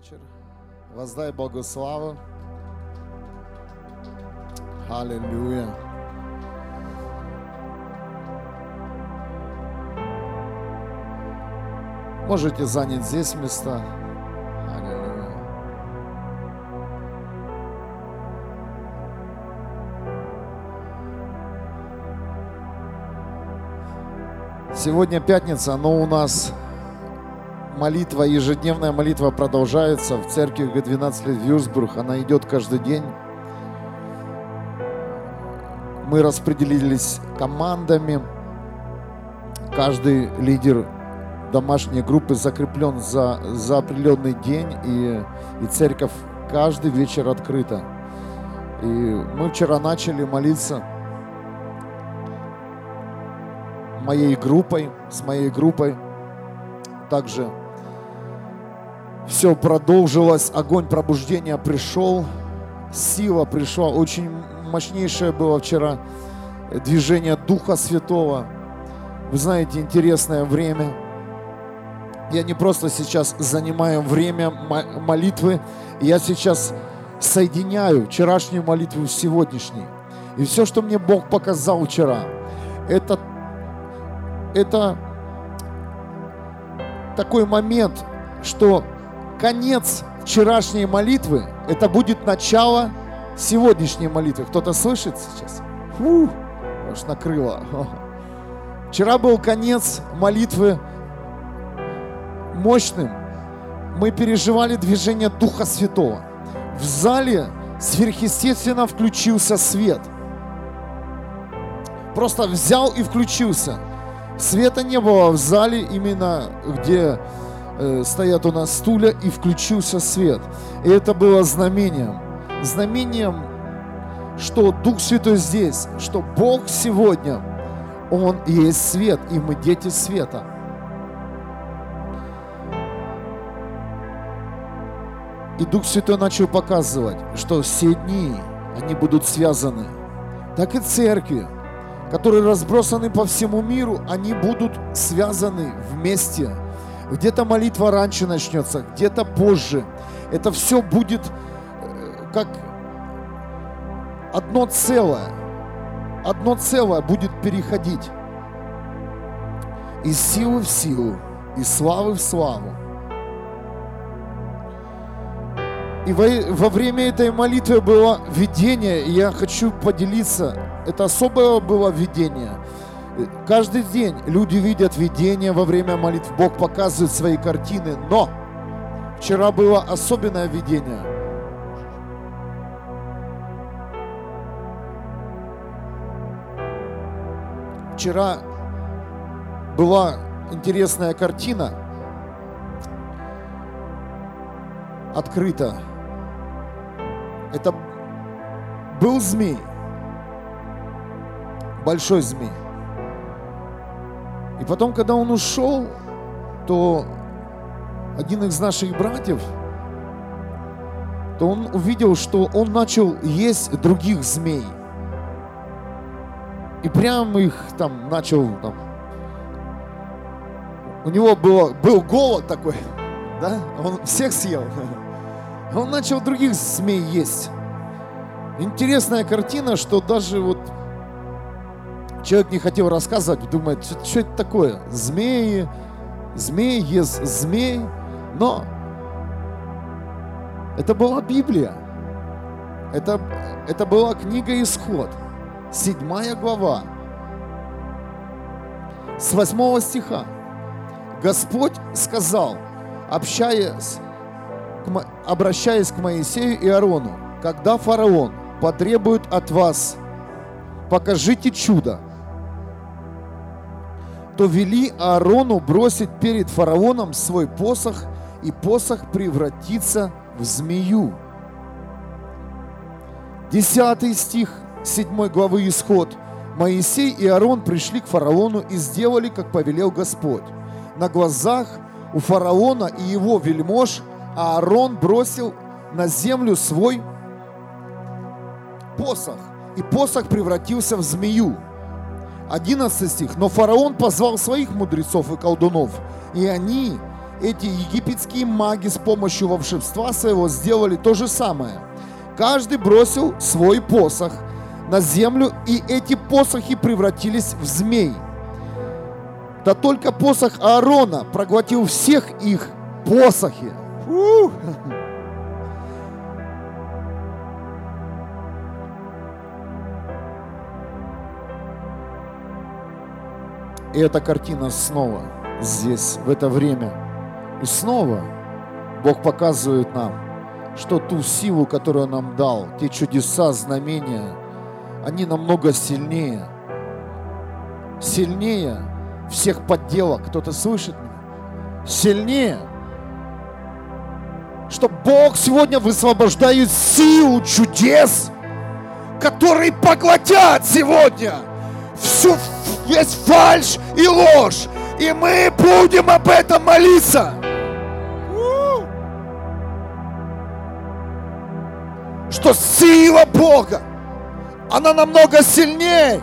вечер. Воздай Богу славу. Аллилуйя. Можете занять здесь места. Сегодня пятница, но у нас молитва, ежедневная молитва продолжается в церкви Г12 лет Вюрсбург. Она идет каждый день. Мы распределились командами. Каждый лидер домашней группы закреплен за, за определенный день, и, и церковь каждый вечер открыта. И мы вчера начали молиться моей группой, с моей группой. Также все продолжилось, огонь пробуждения пришел, сила пришла, очень мощнейшее было вчера движение Духа Святого. Вы знаете, интересное время. Я не просто сейчас занимаю время молитвы, я сейчас соединяю вчерашнюю молитву с сегодняшней. И все, что мне Бог показал вчера, это, это такой момент, что конец вчерашней молитвы, это будет начало сегодняшней молитвы. Кто-то слышит сейчас? Фу, аж накрыло. Вчера был конец молитвы мощным. Мы переживали движение Духа Святого. В зале сверхъестественно включился свет. Просто взял и включился. Света не было в зале, именно где Э, стоят у нас стулья, и включился свет. И это было знамением. Знамением, что Дух Святой здесь, что Бог сегодня, Он есть свет, и мы дети света. И Дух Святой начал показывать, что все дни, они будут связаны. Так и церкви, которые разбросаны по всему миру, они будут связаны вместе – где-то молитва раньше начнется, где-то позже. Это все будет э, как одно целое. Одно целое будет переходить из силы в силу, из славы в славу. И во, во время этой молитвы было видение, и я хочу поделиться. Это особое было видение – Каждый день люди видят видение во время молитв. Бог показывает свои картины. Но вчера было особенное видение. Вчера была интересная картина. Открыта. Это был змей. Большой змей. И потом, когда он ушел, то один из наших братьев, то он увидел, что он начал есть других змей. И прямо их там начал там. У него было, был голод такой, да? Он всех съел. Он начал других змей есть. Интересная картина, что даже вот Человек не хотел рассказывать, думает, что, что это такое? Змеи, змеи ест змей. Но это была Библия. Это, это была книга Исход, седьмая глава, с восьмого стиха. Господь сказал, общаясь, обращаясь к Моисею и Аарону, когда фараон потребует от вас, покажите чудо, то вели Аарону бросить перед фараоном свой посох, и посох превратится в змею. Десятый стих седьмой главы Исход. Моисей и Аарон пришли к фараону и сделали, как повелел Господь. На глазах у фараона и его вельмож Аарон бросил на землю свой посох, и посох превратился в змею. 11 стих. Но фараон позвал своих мудрецов и колдунов, и они эти египетские маги с помощью волшебства своего сделали то же самое. Каждый бросил свой посох на землю, и эти посохи превратились в змей. Да только посох Аарона проглотил всех их посохи. Фу! И эта картина снова здесь, в это время. И снова Бог показывает нам, что ту силу, которую Он нам дал, те чудеса, знамения, они намного сильнее. Сильнее всех подделок. Кто-то слышит меня? Сильнее. Что Бог сегодня высвобождает силу чудес, которые поглотят сегодня всю весь фальш и ложь. И мы будем об этом молиться. Что сила Бога, она намного сильнее.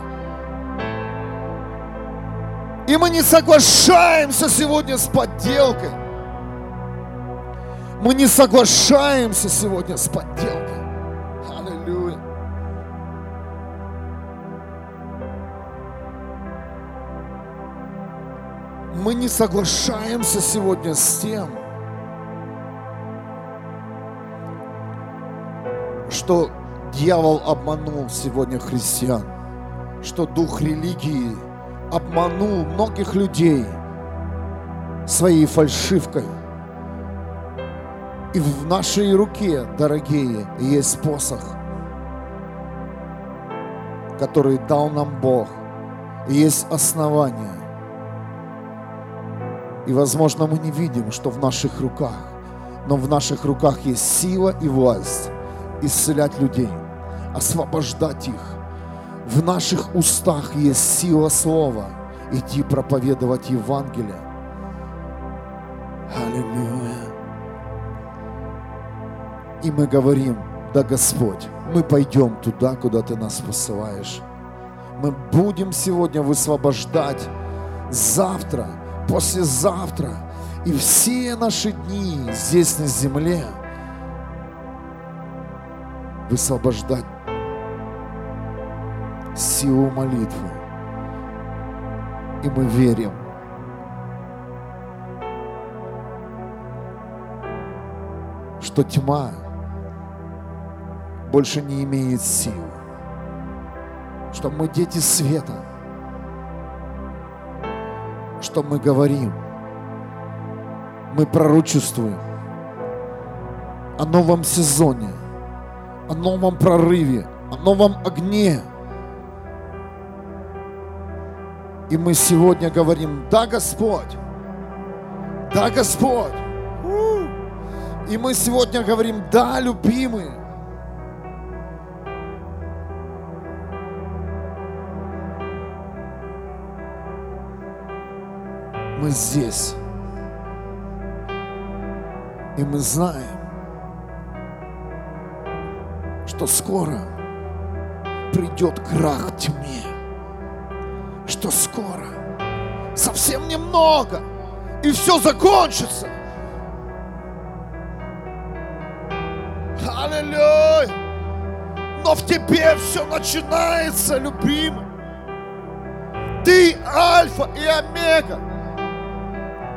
И мы не соглашаемся сегодня с подделкой. Мы не соглашаемся сегодня с подделкой. Мы не соглашаемся сегодня с тем, что дьявол обманул сегодня христиан, что дух религии обманул многих людей своей фальшивкой. И в нашей руке, дорогие, есть посох, который дал нам Бог. И есть основания – и, возможно, мы не видим, что в наших руках, но в наших руках есть сила и власть исцелять людей, освобождать их. В наших устах есть сила слова, идти проповедовать Евангелие. Аллилуйя. И мы говорим, да, Господь, мы пойдем туда, куда Ты нас посылаешь. Мы будем сегодня высвобождать завтра – послезавтра и все наши дни здесь на земле высвобождать силу молитвы. И мы верим, что тьма больше не имеет сил, что мы дети света – что мы говорим. Мы пророчествуем о новом сезоне, о новом прорыве, о новом огне. И мы сегодня говорим, да, Господь, да, Господь. И мы сегодня говорим, да, любимый, мы здесь. И мы знаем, что скоро придет крах тьме. Что скоро, совсем немного, и все закончится. Аллилуйя! Но в тебе все начинается, любимый. Ты альфа и омега.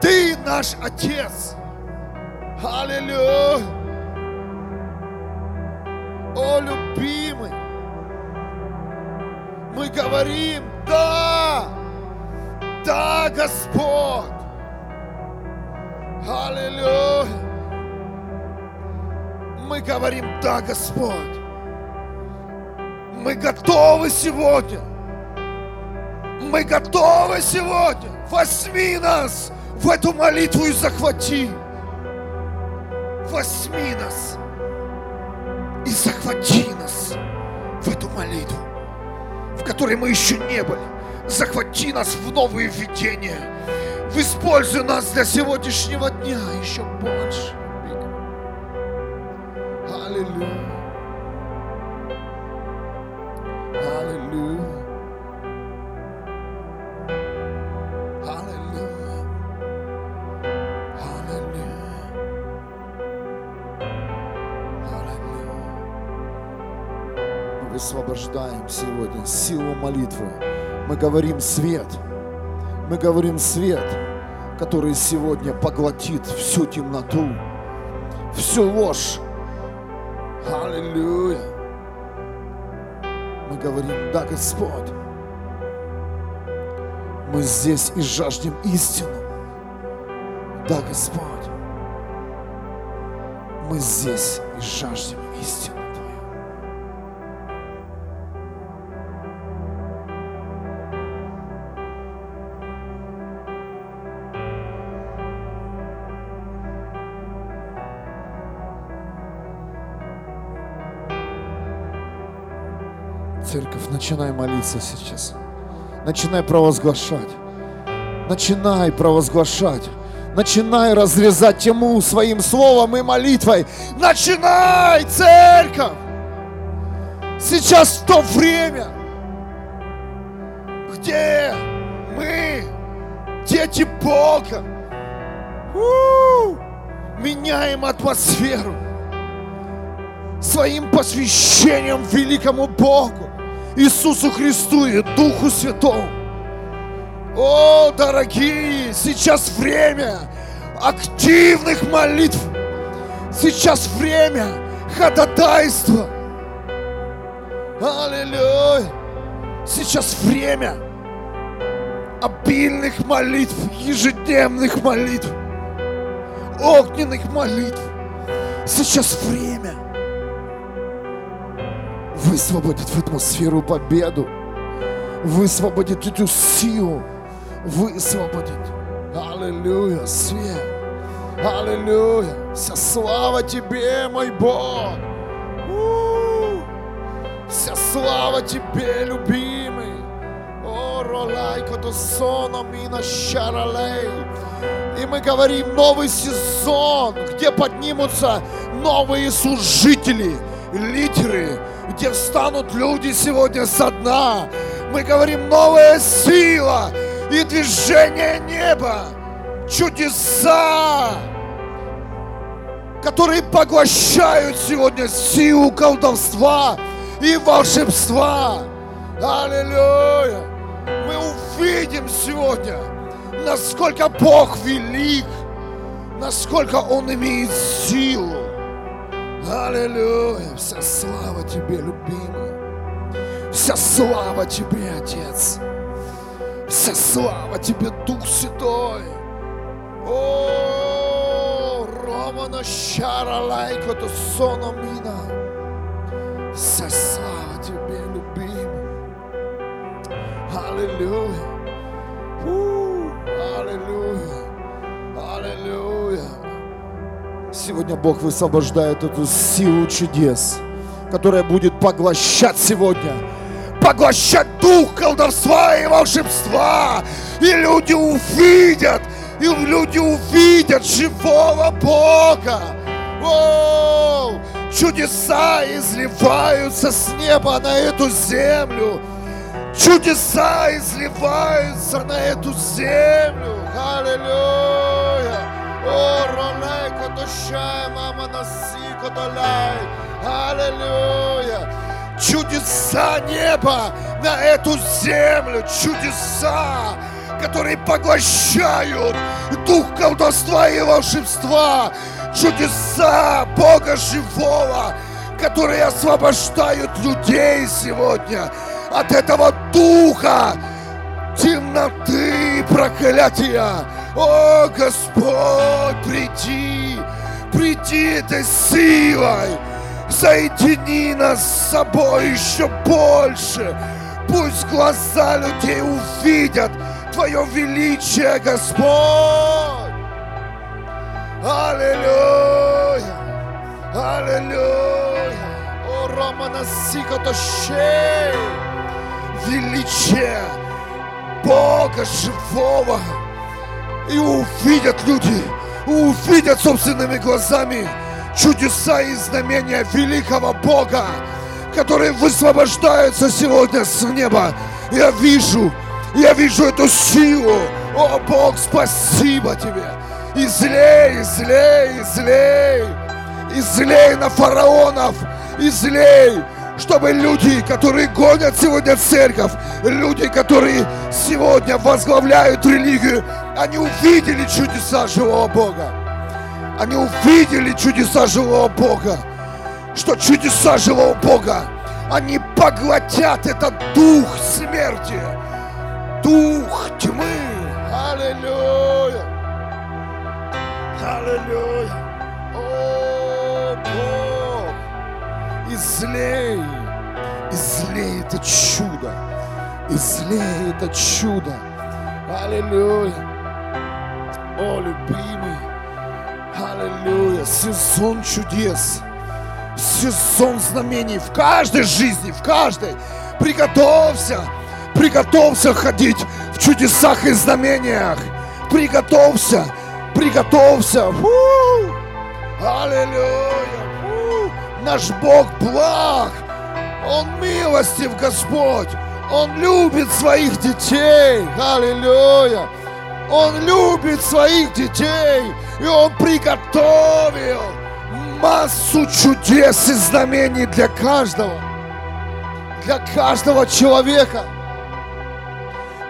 Ты наш Отец. Аллилуйя. О, любимый, мы говорим, да, да, Господь. Аллилуйя. Мы говорим, да, Господь. Мы готовы сегодня. Мы готовы сегодня. Возьми нас в эту молитву и захвати. Возьми нас и захвати нас в эту молитву, в которой мы еще не были. Захвати нас в новые видения. Используй нас для сегодняшнего дня еще больше. Аллилуйя. Высвобождаем сегодня силу молитвы. Мы говорим свет. Мы говорим свет, который сегодня поглотит всю темноту, всю ложь. Аллилуйя. Мы говорим, да, Господь, мы здесь и жаждем истину. Да, Господь, мы здесь и жаждем истину. Церковь, начинай молиться сейчас. Начинай провозглашать. Начинай провозглашать. Начинай разрезать тьму своим словом и молитвой. Начинай, церковь! Сейчас то время, где мы, дети Бога, у-у-у, меняем атмосферу своим посвящением великому Богу. Иисусу Христу и Духу Святому. О, дорогие, сейчас время активных молитв. Сейчас время ходатайства. Аллилуйя. Сейчас время обильных молитв, ежедневных молитв, огненных молитв. Сейчас время – высвободит в атмосферу победу, высвободит эту силу, высвободит. Аллилуйя, свет. Аллилуйя. Вся слава Тебе, мой Бог. У-у-у. Вся слава Тебе, любимый. О, ролай, сона мина шаралей. И мы говорим новый сезон, где поднимутся новые служители, лидеры, где встанут люди сегодня со дна. Мы говорим новая сила и движение неба, чудеса, которые поглощают сегодня силу колдовства и волшебства. Аллилуйя! Мы увидим сегодня, насколько Бог велик, насколько Он имеет силу. Аллилуйя! Вся слава Тебе, любимый. Вся слава Тебе, Отец. Вся слава Тебе, Дух Святой. О, Романа Шара Лайко то Сономина. Вся слава Тебе, любимый. Аллилуйя. Аллилуйя. Аллилуйя. Сегодня Бог высвобождает эту силу чудес, которая будет поглощать сегодня, поглощать дух колдовства и волшебства. И люди увидят, и люди увидят живого Бога. О, чудеса изливаются с неба на эту землю. Чудеса изливаются на эту землю. Аллилуйя. О, ролей, котошай, мама наси, котолей. Аллилуйя. Чудеса неба на эту землю. Чудеса, которые поглощают дух колдовства и волшебства. Чудеса Бога живого, которые освобождают людей сегодня от этого духа темноты и проклятия. О, Господь, приди, приди этой силой, соедини нас с собой еще больше. Пусть глаза людей увидят Твое величие, Господь. Аллилуйя, аллилуйя. О, Романа Сикотошей, величие Бога живого и увидят люди, увидят собственными глазами чудеса и знамения великого Бога, которые высвобождаются сегодня с неба. Я вижу, я вижу эту силу. О, Бог, спасибо тебе. Излей, излей, излей. Излей на фараонов, излей чтобы люди, которые гонят сегодня церковь, люди, которые сегодня возглавляют религию, они увидели чудеса живого Бога. Они увидели чудеса живого Бога. Что чудеса живого Бога, они поглотят этот дух смерти, дух тьмы. Аллилуйя. Аллилуйя. Излей, излей это чудо, излей это чудо. Аллилуйя. О, любимый, аллилуйя, сезон чудес, сезон знамений в каждой жизни, в каждой. Приготовься, приготовься ходить в чудесах и знамениях. Приготовься, приготовься. Фу! Аллилуйя! Наш Бог благ, Он милостив, Господь. Он любит своих детей. Аллилуйя! Он любит своих детей. И Он приготовил массу чудес и знамений для каждого. Для каждого человека.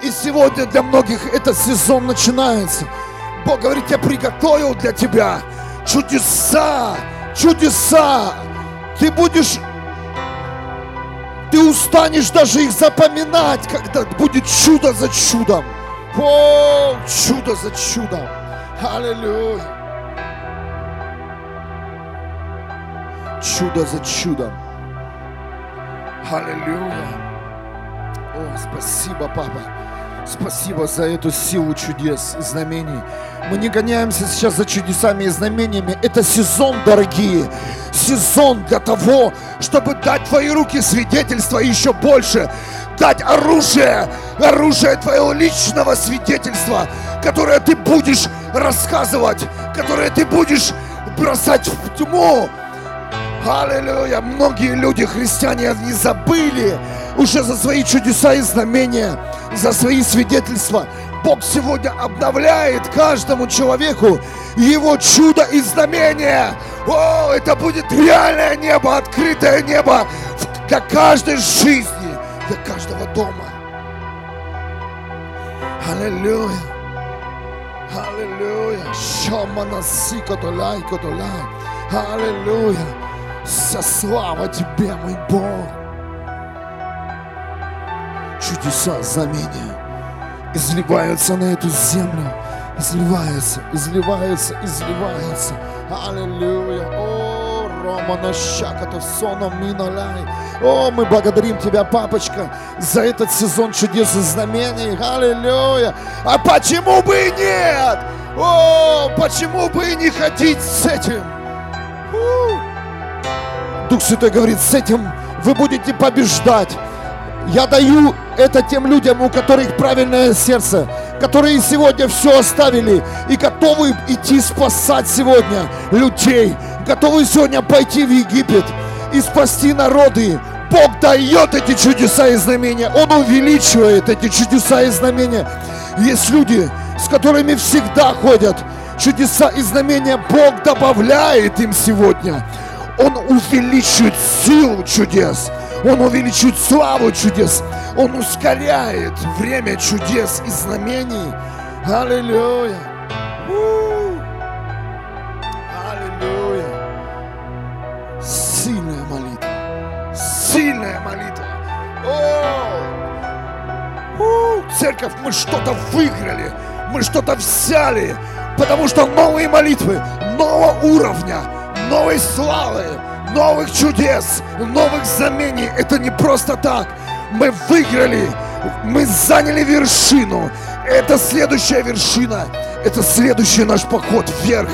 И сегодня для многих этот сезон начинается. Бог говорит, я приготовил для тебя чудеса, чудеса. Ты будешь, ты устанешь даже их запоминать, когда будет чудо за чудом. О, чудо за чудом. Аллилуйя. Чудо за чудом. Аллилуйя. О, спасибо, папа. Спасибо за эту силу чудес и знамений. Мы не гоняемся сейчас за чудесами и знамениями. Это сезон, дорогие. Сезон для того, чтобы дать твои руки свидетельство еще больше. Дать оружие, оружие твоего личного свидетельства, которое ты будешь рассказывать, которое ты будешь бросать в тьму. Аллилуйя! Многие люди, христиане, они забыли уже за свои чудеса и знамения, за свои свидетельства. Бог сегодня обновляет каждому человеку его чудо и знамение. О, это будет реальное небо, открытое небо для каждой жизни, для каждого дома. Аллилуйя. Аллилуйя. Шаманаси котолай, котолай. Аллилуйя. Вся слава Тебе, мой Бог. Чудеса, знамения изливаются на эту землю. Изливаются, изливаются, изливаются. Аллилуйя. О, Романа Шаката Соном Минолай. О, мы благодарим Тебя, папочка, за этот сезон чудес и знамений. Аллилуйя. А почему бы и нет? О, почему бы и не ходить с этим? Дух Святой говорит, с этим вы будете побеждать. Я даю это тем людям, у которых правильное сердце, которые сегодня все оставили и готовы идти спасать сегодня людей, готовы сегодня пойти в Египет и спасти народы. Бог дает эти чудеса и знамения, Он увеличивает эти чудеса и знамения. Есть люди, с которыми всегда ходят чудеса и знамения, Бог добавляет им сегодня. Он увеличивает силу чудес. Он увеличивает славу чудес. Он ускоряет время чудес и знамений. Аллилуйя. Аллилуйя. Сильная молитва. Сильная молитва. О! Церковь, мы что-то выиграли. Мы что-то взяли. Потому что новые молитвы, нового уровня, новой славы, новых чудес, новых знамений. Это не просто так. Мы выиграли, мы заняли вершину. Это следующая вершина. Это следующий наш поход вверх.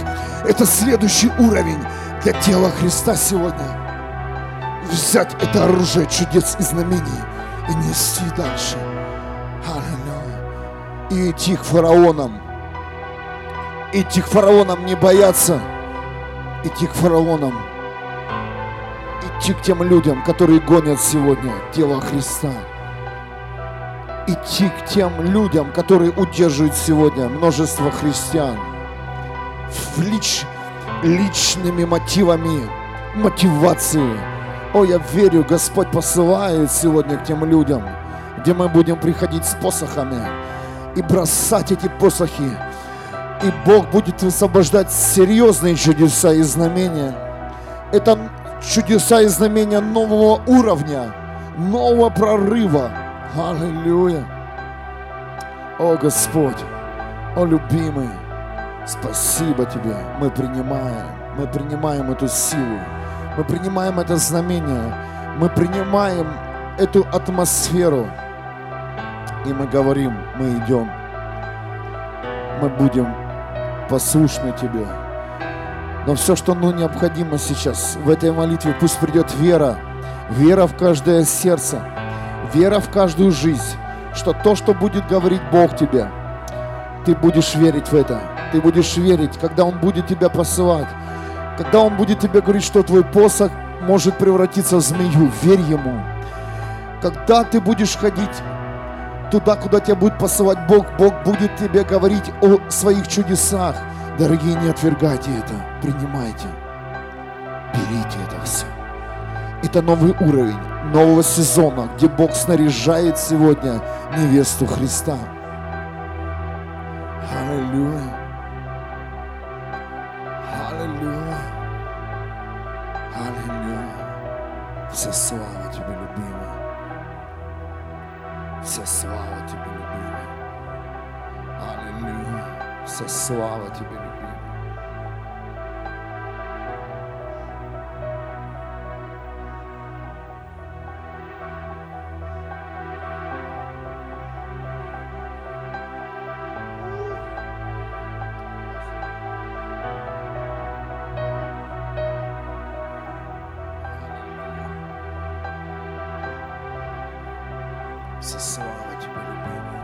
Это следующий уровень для тела Христа сегодня. Взять это оружие чудес и знамений и нести дальше. Аллилуйя. И идти к фараонам. Идти к фараонам не бояться. Идти к фараонам идти к тем людям, которые гонят сегодня тело Христа. Идти к тем людям, которые удерживают сегодня множество христиан в лич, личными мотивами, мотивацией. О, я верю, Господь посылает сегодня к тем людям, где мы будем приходить с посохами и бросать эти посохи. И Бог будет высвобождать серьезные чудеса и знамения. Это чудеса и знамения нового уровня, нового прорыва. Аллилуйя. О Господь, о любимый, спасибо Тебе. Мы принимаем, мы принимаем эту силу, мы принимаем это знамение, мы принимаем эту атмосферу. И мы говорим, мы идем, мы будем послушны Тебе. Но все, что ну, необходимо сейчас в этой молитве, пусть придет вера, вера в каждое сердце, вера в каждую жизнь, что то, что будет говорить Бог тебе, ты будешь верить в это. Ты будешь верить, когда Он будет тебя посылать, когда Он будет тебе говорить, что твой посох может превратиться в змею, верь Ему. Когда ты будешь ходить туда, куда тебя будет посылать Бог, Бог будет тебе говорить о своих чудесах. Дорогие, не отвергайте это, принимайте, берите это все. Это новый уровень нового сезона, где Бог снаряжает сегодня невесту Христа. Аллилуйя. Аллилуйя. Аллилуйя. Вся слава Тебе, любимый. Вся слава Тебе, любимый. Аллилуйя. Вся слава Тебе, Вся слава Тебе, любимый.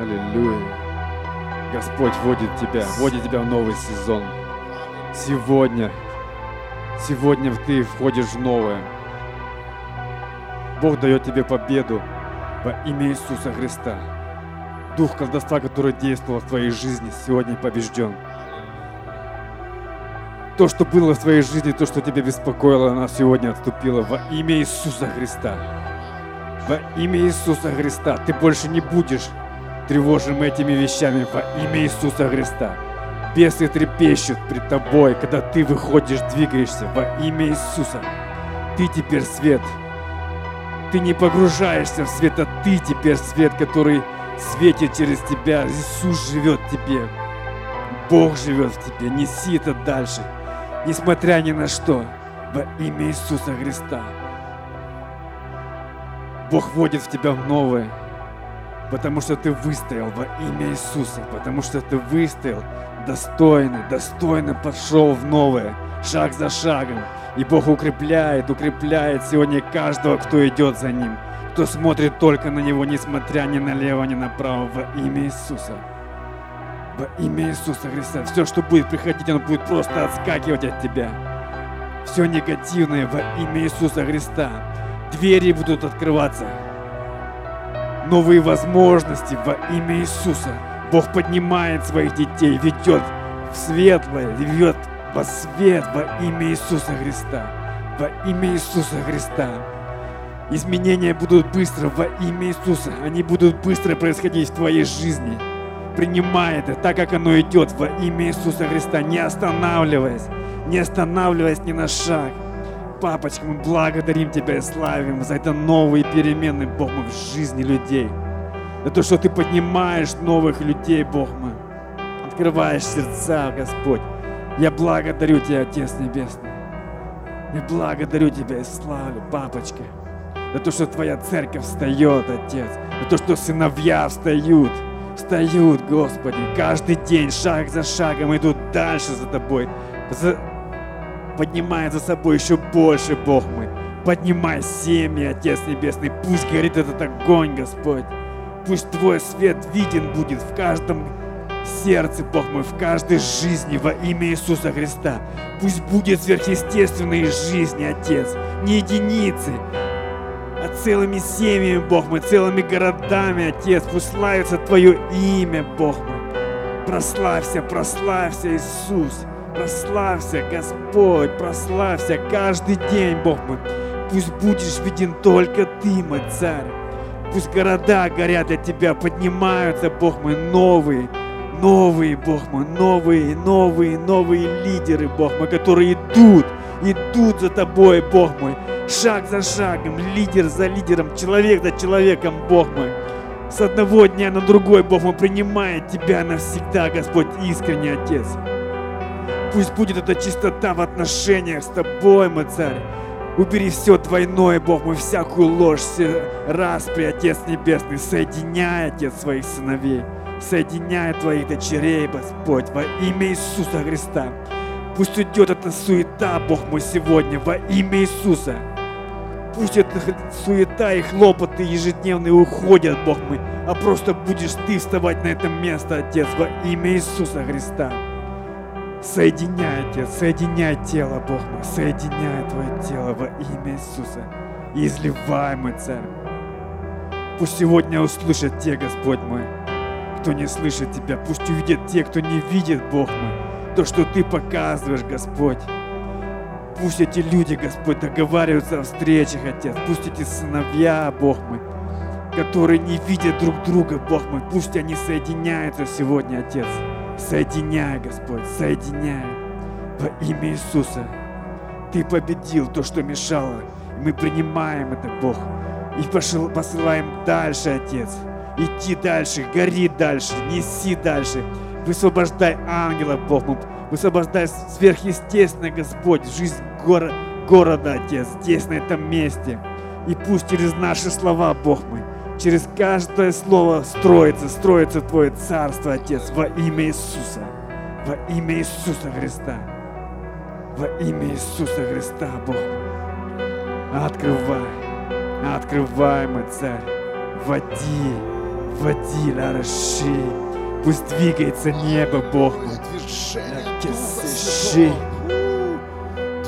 Аллилуйя. Господь вводит тебя, вводит тебя в новый сезон. Сегодня, сегодня ты входишь в новое. Бог дает тебе победу во имя Иисуса Христа. Дух колдовства, который действовал в твоей жизни, сегодня побежден. То, что было в твоей жизни, то, что тебя беспокоило, оно сегодня отступило во имя Иисуса Христа. Во имя Иисуса Христа ты больше не будешь тревожим этими вещами во имя Иисуса Христа. Бесы трепещут пред тобой, когда ты выходишь, двигаешься во имя Иисуса. Ты теперь свет. Ты не погружаешься в свет, а ты теперь свет, который светит через тебя. Иисус живет в тебе. Бог живет в тебе. Неси это дальше, несмотря ни на что, во имя Иисуса Христа. Бог вводит в тебя в новое, потому что ты выстоял во имя Иисуса, потому что ты выстоял достойно, достойно пошел в новое, шаг за шагом. И Бог укрепляет, укрепляет сегодня каждого, кто идет за Ним, кто смотрит только на Него, несмотря ни налево, ни направо, во имя Иисуса. Во имя Иисуса Христа. Все, что будет приходить, оно будет просто отскакивать от тебя. Все негативное во имя Иисуса Христа. Двери будут открываться, новые возможности во имя Иисуса. Бог поднимает своих детей, ведет в светлое, ведет во свет во имя Иисуса Христа. Во имя Иисуса Христа. Изменения будут быстро во имя Иисуса. Они будут быстро происходить в твоей жизни. Принимай это так, как оно идет во имя Иисуса Христа, не останавливаясь, не останавливаясь ни на шаг. Папочка, мы благодарим Тебя и славим за это новые перемены, Бог в жизни людей. За то, что Ты поднимаешь новых людей, Бог мой. Открываешь сердца, Господь. Я благодарю Тебя, Отец Небесный. Я благодарю Тебя и славлю, папочка. За то, что Твоя церковь встает, Отец. За то, что сыновья встают. Встают, Господи. Каждый день, шаг за шагом идут дальше за Тобой. За поднимай за собой еще больше, Бог мой. Поднимай семьи, Отец Небесный. Пусть горит этот огонь, Господь. Пусть Твой свет виден будет в каждом сердце, Бог мой, в каждой жизни во имя Иисуса Христа. Пусть будет сверхъестественные жизни, Отец, не единицы, а целыми семьями, Бог мой, целыми городами, Отец. Пусть славится Твое имя, Бог мой. Прославься, прославься, Иисус. Прославься, Господь, прославься каждый день, Бог мой. Пусть будешь виден только Ты, мой Царь. Пусть города горят для Тебя, поднимаются, Бог мой, новые, новые, Бог мой, новые, новые, новые лидеры, Бог мой, которые идут, идут за Тобой, Бог мой, шаг за шагом, лидер за лидером, человек за человеком, Бог мой. С одного дня на другой, Бог мой, принимает Тебя навсегда, Господь, искренний Отец. Пусть будет эта чистота в отношениях с Тобой, мой Царь. Убери все двойное, Бог мой, всякую ложь, все распри, Отец Небесный. Соединяй, Отец, своих сыновей. Соединяй твоих дочерей, Господь, во имя Иисуса Христа. Пусть уйдет эта суета, Бог мой, сегодня, во имя Иисуса. Пусть эта суета и хлопоты ежедневные уходят, Бог мой, а просто будешь Ты вставать на это место, Отец, во имя Иисуса Христа. Соединяй, Отец, соединяй тело, Бог мой, соединяй Твое тело во имя Иисуса. И изливай, мой Царь. Пусть сегодня услышат те, Господь мой, кто не слышит Тебя. Пусть увидят те, кто не видит, Бог мой, то, что Ты показываешь, Господь. Пусть эти люди, Господь, договариваются о встречах, Отец. Пусть эти сыновья, Бог мой, которые не видят друг друга, Бог мой, пусть они соединяются сегодня, Отец. Соединяй, Господь, соединяй во имя Иисуса. Ты победил то, что мешало. И мы принимаем это, Бог. И пошел, посылаем дальше, Отец. Идти дальше, гори дальше, неси дальше. Высвобождай ангела, Бог. Высвобождай сверхъестественное, Господь, жизнь горо города, Отец, здесь, на этом месте. И пусть через наши слова, Бог мой, через каждое слово строится, строится Твое Царство, Отец, во имя Иисуса. Во имя Иисуса Христа. Во имя Иисуса Христа, Бог. Открывай, открывай, мой Царь. Води, води, Лараши. Пусть двигается небо, Бог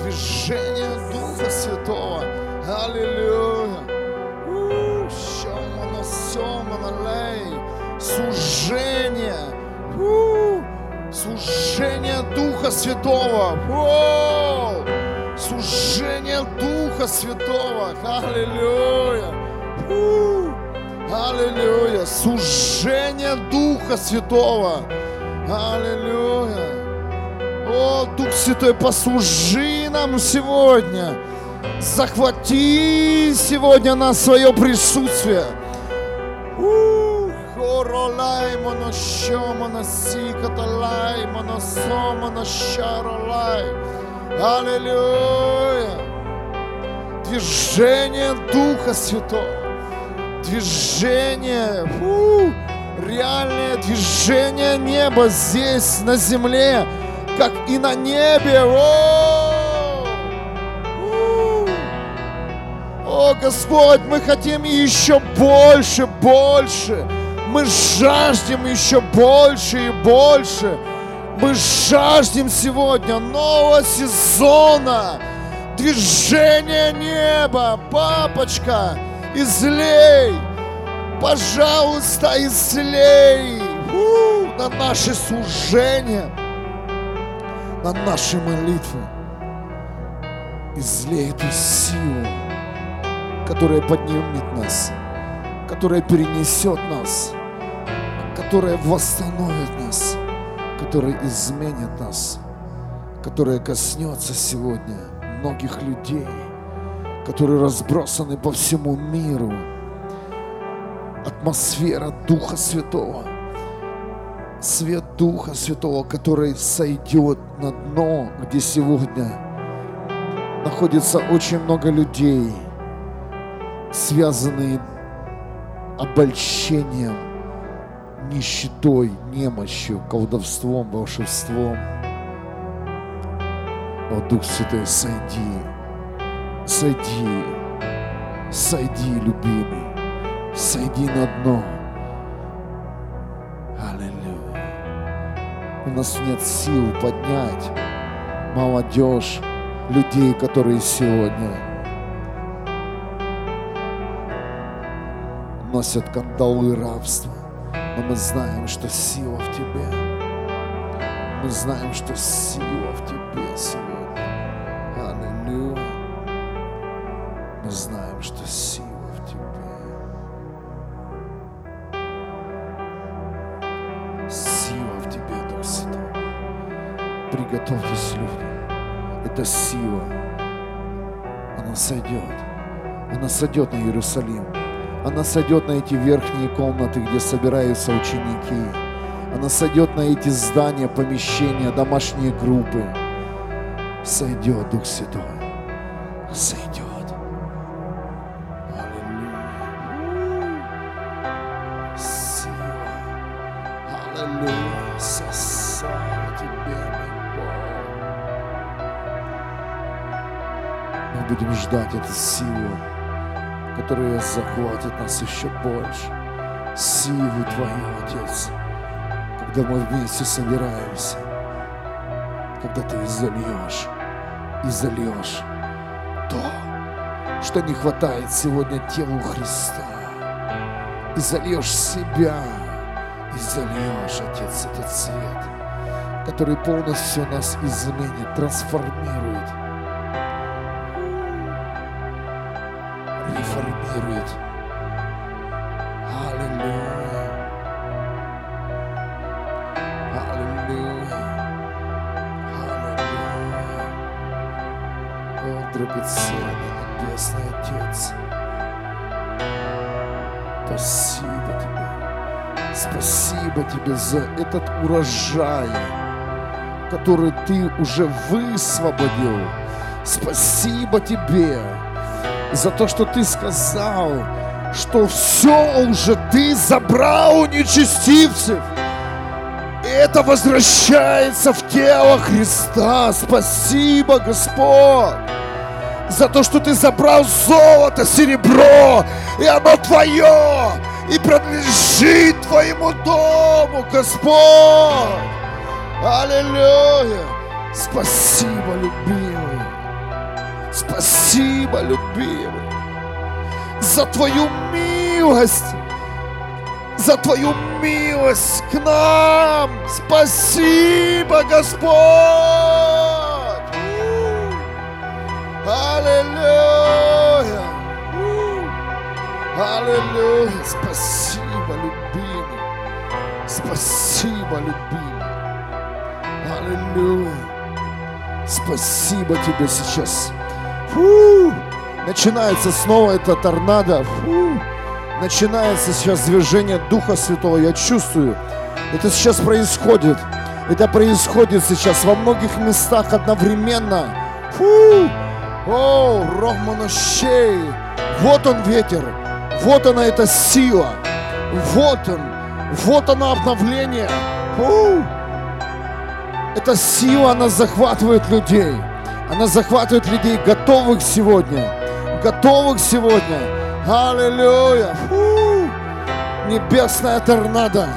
Движение Духа Святого. Аллилуйя. Сужение. У, Сужение Духа Святого. О, Сужение Духа Святого. Аллилуйя. У, Аллилуйя. Сужение Духа Святого. Аллилуйя. О, Дух Святой, послужи нам сегодня. Захвати сегодня на свое присутствие. Ух, хоролай, монощо, моноси, каталай, моносо, монощаролай. Аллилуйя. Движение Духа Святого. Движение. Фу, реальное движение неба здесь, на земле, как и на небе. О! О, Господь, мы хотим еще больше, больше. Мы жаждем еще больше и больше. Мы жаждем сегодня нового сезона. Движение неба. Папочка, излей. Пожалуйста, излей у, на наши служения, на наши молитвы. Излей эту силу, которая поднимет нас, которая перенесет нас, которая восстановит нас, которая изменит нас, которая коснется сегодня многих людей, которые разбросаны по всему миру. Атмосфера Духа Святого, свет Духа Святого, который сойдет на дно, где сегодня находится очень много людей, связанные обольщением, нищетой, немощью, колдовством, волшебством. О, Дух Святой, сойди, сойди, сойди, любимый, сойди на дно. Аллилуйя. У нас нет сил поднять молодежь, людей, которые сегодня носят кандалы рабства. Но мы знаем, что сила в тебе. Мы знаем, что сила в тебе сегодня. Аллилуйя. Мы знаем, что сила в тебе. Сила в тебе, Дух Святой. Приготовьтесь, люди. Это сила. Она сойдет. Она сойдет на Иерусалим. Она сойдет на эти верхние комнаты, где собираются ученики. Она сойдет на эти здания, помещения, домашние группы. Сойдет Дух Святой. Сойдет. Аллилуйя. Аллилуйя. Слава тебе, мой Бог. Мы будем ждать эту силу которая захватит нас еще больше. Силу Твою, Отец, когда мы вместе собираемся, когда Ты зальешь и зальешь то, что не хватает сегодня телу Христа, и зальешь себя, и зальешь, Отец, этот свет, который полностью нас изменит, трансформирует, за этот урожай, который Ты уже высвободил. Спасибо Тебе за то, что ты сказал, что все уже ты забрал у нечестивцев. Это возвращается в тело Христа. Спасибо, Господь, за то, что ты забрал золото, серебро, и оно твое, и принадлежит твоему дому, Господь. Аллилуйя. Спасибо, любимый. Спасибо, любимый, за Твою милость, за Твою милость к нам. Спасибо, Господь. Аллилуйя. Аллилуйя. Спасибо. Спасибо, любимый. Аллилуйя. Спасибо тебе сейчас. Фу! Начинается снова это торнадо. Фу! Начинается сейчас движение Духа Святого. Я чувствую. Это сейчас происходит. Это происходит сейчас во многих местах одновременно. Фу! О, Рохманощей! Вот он ветер. Вот она эта сила. Вот он. Вот она обновление. Фу! Эта сила, она захватывает людей. Она захватывает людей, готовых сегодня. Готовых сегодня. Аллилуйя. Фу. Небесная торнадо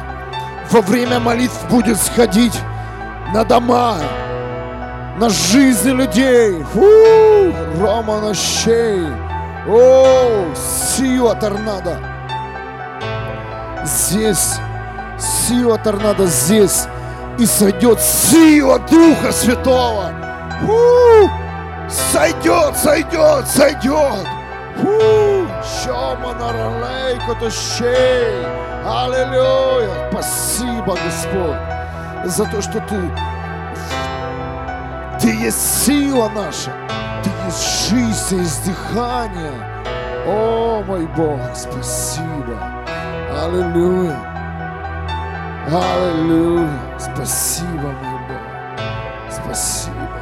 во время молитв будет сходить на дома, на жизни людей. Фу. Рома на щей. О, сила торнадо. Здесь сила торнадо здесь. И сойдет сила Духа Святого. Фу! Сойдет, сойдет, сойдет. Фу! Аллилуйя. Спасибо, Господь, за то, что Ты Ты есть сила наша. Ты есть жизнь, есть дыхание. О, мой Бог, спасибо. Аллилуйя. Аллилуйя. Спасибо, мой Бог. Спасибо.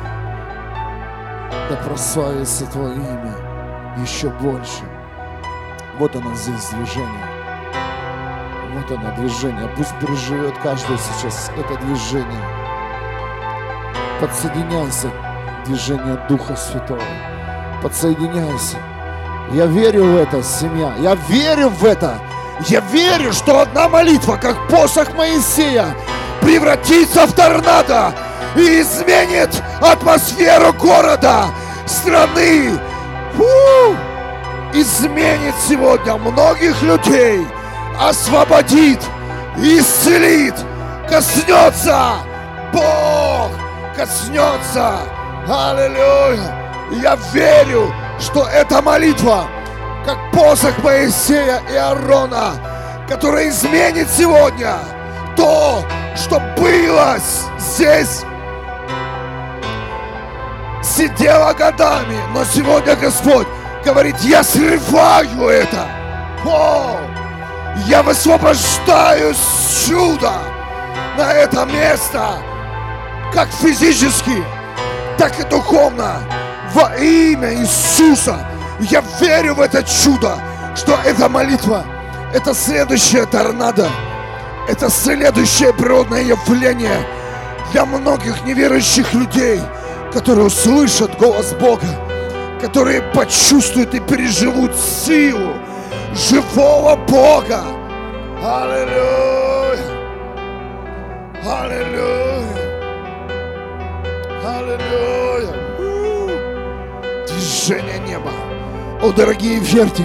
Да прославится Твое имя еще больше. Вот оно здесь движение. Вот оно движение. Пусть переживет каждый сейчас это движение. Подсоединяйся к движению Духа Святого. Подсоединяйся. Я верю в это, семья. Я верю в это. Я верю, что одна молитва, как посох Моисея, превратится в торнадо и изменит атмосферу города, страны. Фу! Изменит сегодня многих людей, освободит, исцелит, коснется. Бог коснется. Аллилуйя. Я верю, что эта молитва, как посох Моисея и Аарона, которая изменит сегодня то, что было здесь, сидела годами, но сегодня Господь говорит, я срываю это. О, я высвобождаю чудо на это место, как физически, так и духовно, во имя Иисуса. Я верю в это чудо, что эта молитва, это следующая торнадо, это следующее природное явление для многих неверующих людей, которые услышат голос Бога, которые почувствуют и переживут силу живого Бога. Аллилуйя! Аллилуйя! Аллилуйя! Движение неба. О, дорогие, верьте.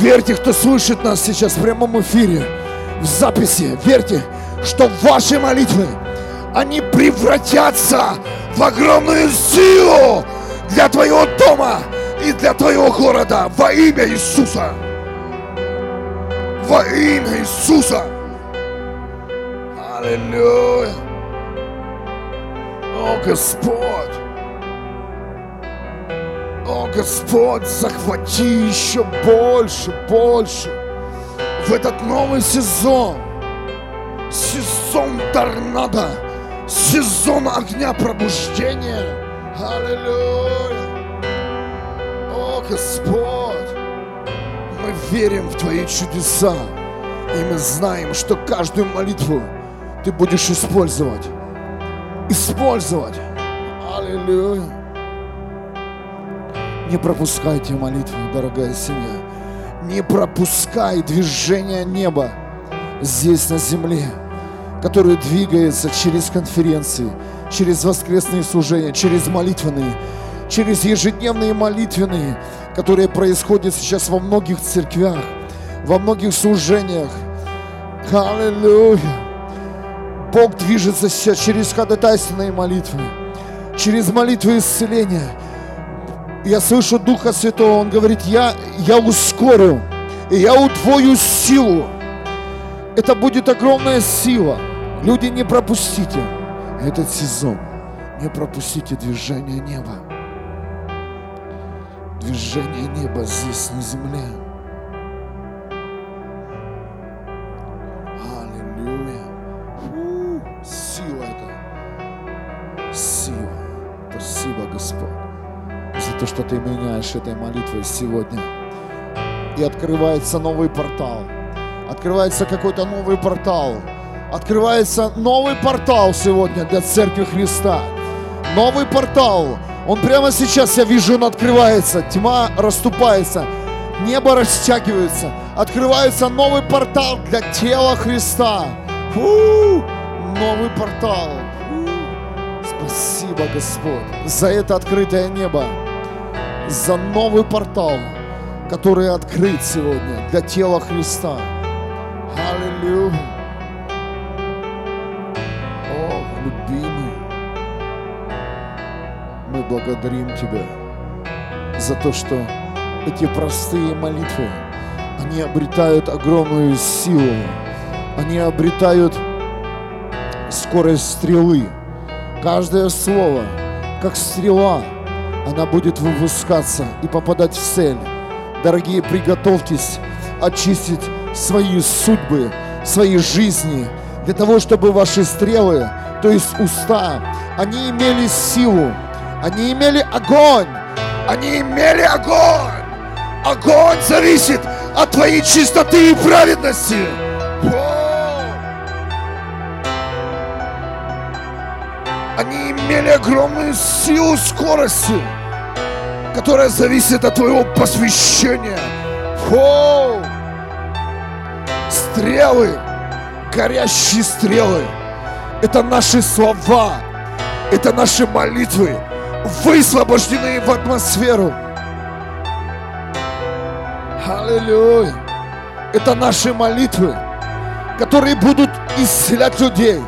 Верьте, кто слышит нас сейчас в прямом эфире, в записи. Верьте, что ваши молитвы, они превратятся в огромную силу для твоего дома и для твоего города во имя Иисуса. Во имя Иисуса. Аллилуйя. О, Господь. О, Господь, захвати еще больше, больше в этот новый сезон. Сезон торнадо, сезон огня пробуждения. Аллилуйя. О, Господь, мы верим в Твои чудеса. И мы знаем, что каждую молитву Ты будешь использовать. Использовать. Аллилуйя. Не пропускайте молитву, дорогая семья. Не пропускай движение неба здесь на земле, которое двигается через конференции, через воскресные служения, через молитвенные, через ежедневные молитвенные, которые происходят сейчас во многих церквях, во многих служениях. Аллилуйя! Бог движется сейчас через ходатайственные молитвы, через молитвы исцеления. Я слышу Духа Святого, Он говорит, я, я ускорю, и я удвою силу. Это будет огромная сила. Люди, не пропустите этот сезон. Не пропустите движение неба. Движение неба здесь, на земле. То, что Ты меняешь этой молитвой сегодня. И открывается новый портал. Открывается какой-то новый портал. Открывается новый портал сегодня для Церкви Христа. Новый портал. Он прямо сейчас, я вижу, он открывается. Тьма расступается. Небо растягивается. Открывается новый портал для тела Христа. Фу! Новый портал. Спасибо, Господь, за это открытое небо. За новый портал, который открыт сегодня для тела Христа. Аллилуйя. О, любимый, мы благодарим Тебя за то, что эти простые молитвы, они обретают огромную силу, они обретают скорость стрелы. Каждое слово, как стрела, она будет выпускаться и попадать в цель. Дорогие, приготовьтесь очистить свои судьбы, свои жизни, для того, чтобы ваши стрелы, то есть уста, они имели силу, они имели огонь, они имели огонь. Огонь зависит от твоей чистоты и праведности. Имели огромную силу скорости, которая зависит от твоего посвящения. Фу! Стрелы, горящие стрелы, Это наши слова, это наши молитвы, высвобождены в атмосферу. Аллилуйя. Это наши молитвы, которые будут исцелять людей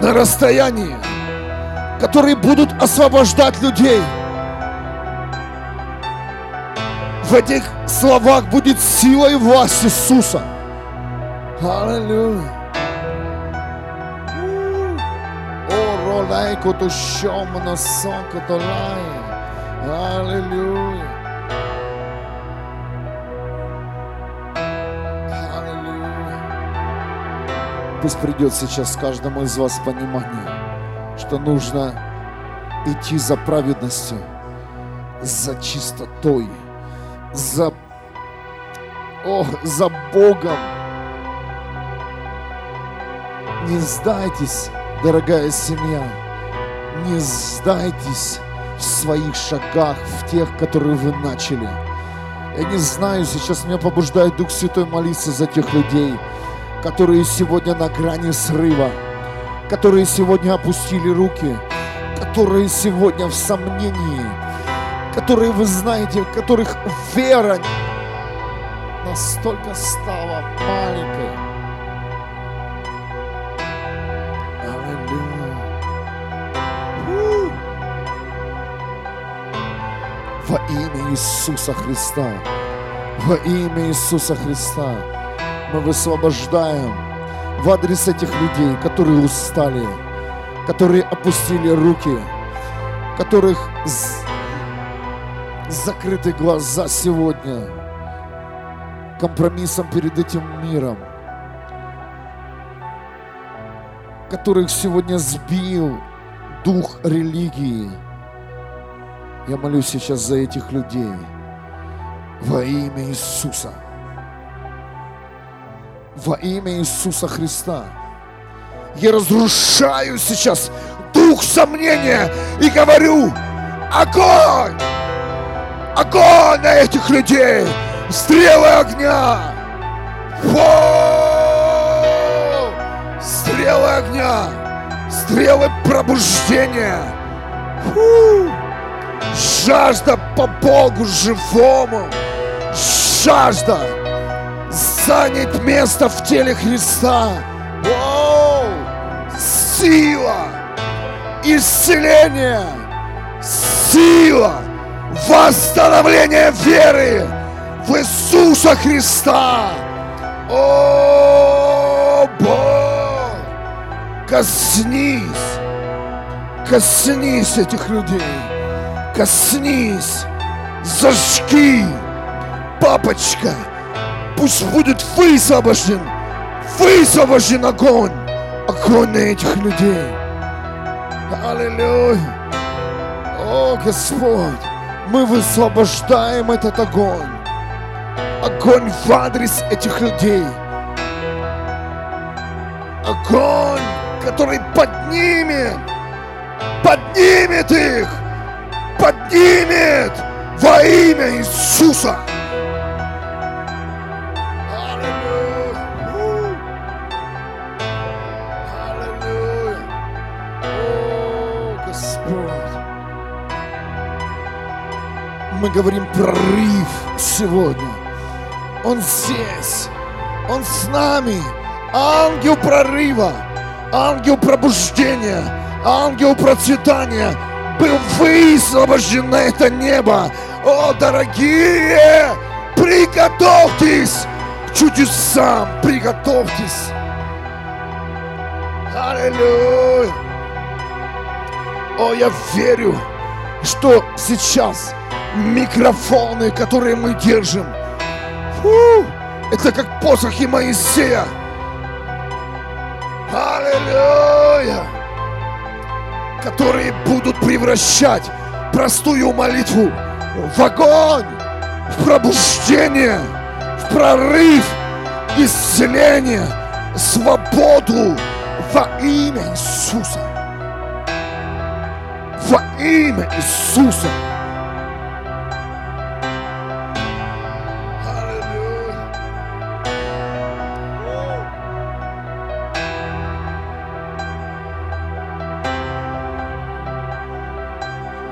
на расстоянии, которые будут освобождать людей. В этих словах будет сила и власть Иисуса. Аллилуйя. О, ролай котушом на котолай. Аллилуйя. Аллилуйя. Пусть придет сейчас каждому из вас понимание, что нужно идти за праведностью, за чистотой, за, о, за Богом. Не сдайтесь, дорогая семья, не сдайтесь в своих шагах, в тех, которые вы начали. Я не знаю, сейчас меня побуждает Дух Святой молиться за тех людей, которые сегодня на грани срыва, которые сегодня опустили руки, которые сегодня в сомнении, которые, вы знаете, в которых вера настолько стала маленькой. Аллилуйя. Во имя Иисуса Христа, во имя Иисуса Христа мы высвобождаем в адрес этих людей, которые устали, которые опустили руки, которых закрыты глаза сегодня компромиссом перед этим миром, которых сегодня сбил дух религии. Я молюсь сейчас за этих людей во имя Иисуса. Во имя Иисуса Христа. Я разрушаю сейчас дух сомнения и говорю, огонь! Огонь на этих людей! Стрелы огня! Воу! Стрелы огня! Стрелы пробуждения! Фу! Жажда по Богу живому! Жажда занять место в теле Христа! Воу! Сила! Исцеление! Сила! Восстановление веры в Иисуса Христа! О, Бог! Коснись! Коснись этих людей! Коснись! Зажги! Папочка! Пусть будет высвобожден! Высвобожден огонь! Огонь на этих людей! Аллилуйя! О, Господь! Мы высвобождаем этот огонь! Огонь в адрес этих людей! Огонь, который поднимет! Поднимет их! Поднимет! Во имя Иисуса! Господь! Мы говорим прорыв сегодня. Он здесь. Он с нами. Ангел прорыва. Ангел пробуждения. Ангел процветания был высвобожден на это небо. О, дорогие, приготовьтесь к чудесам. Приготовьтесь. Аллилуйя. О, я верю, что сейчас микрофоны, которые мы держим, фу, это как посохи Моисея. Аллилуйя! Которые будут превращать простую молитву в огонь, в пробуждение, в прорыв, исцеление, свободу во имя Иисуса имя Иисуса.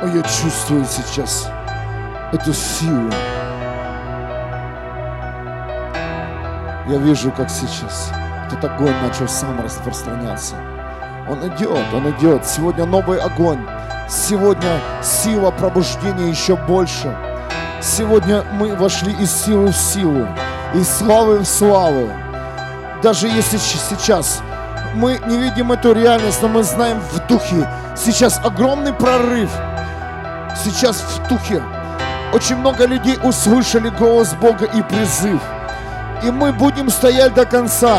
О, я чувствую сейчас эту силу. Я вижу, как сейчас этот огонь начал сам распространяться. Он идет, он идет. Сегодня новый огонь. Сегодня сила пробуждения еще больше. Сегодня мы вошли из силы в силу, из славы в славу. Даже если сейчас мы не видим эту реальность, но мы знаем в духе. Сейчас огромный прорыв. Сейчас в духе. Очень много людей услышали голос Бога и призыв. И мы будем стоять до конца.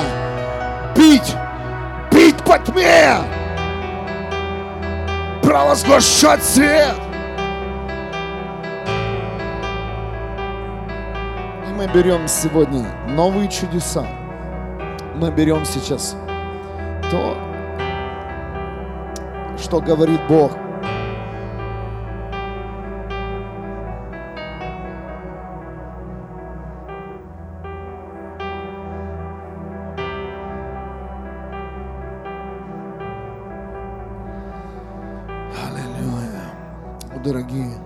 Бить! Бить по тьме! Провозглашать свет! И мы берем сегодня новые чудеса. Мы берем сейчас то, что говорит Бог. Дорогие,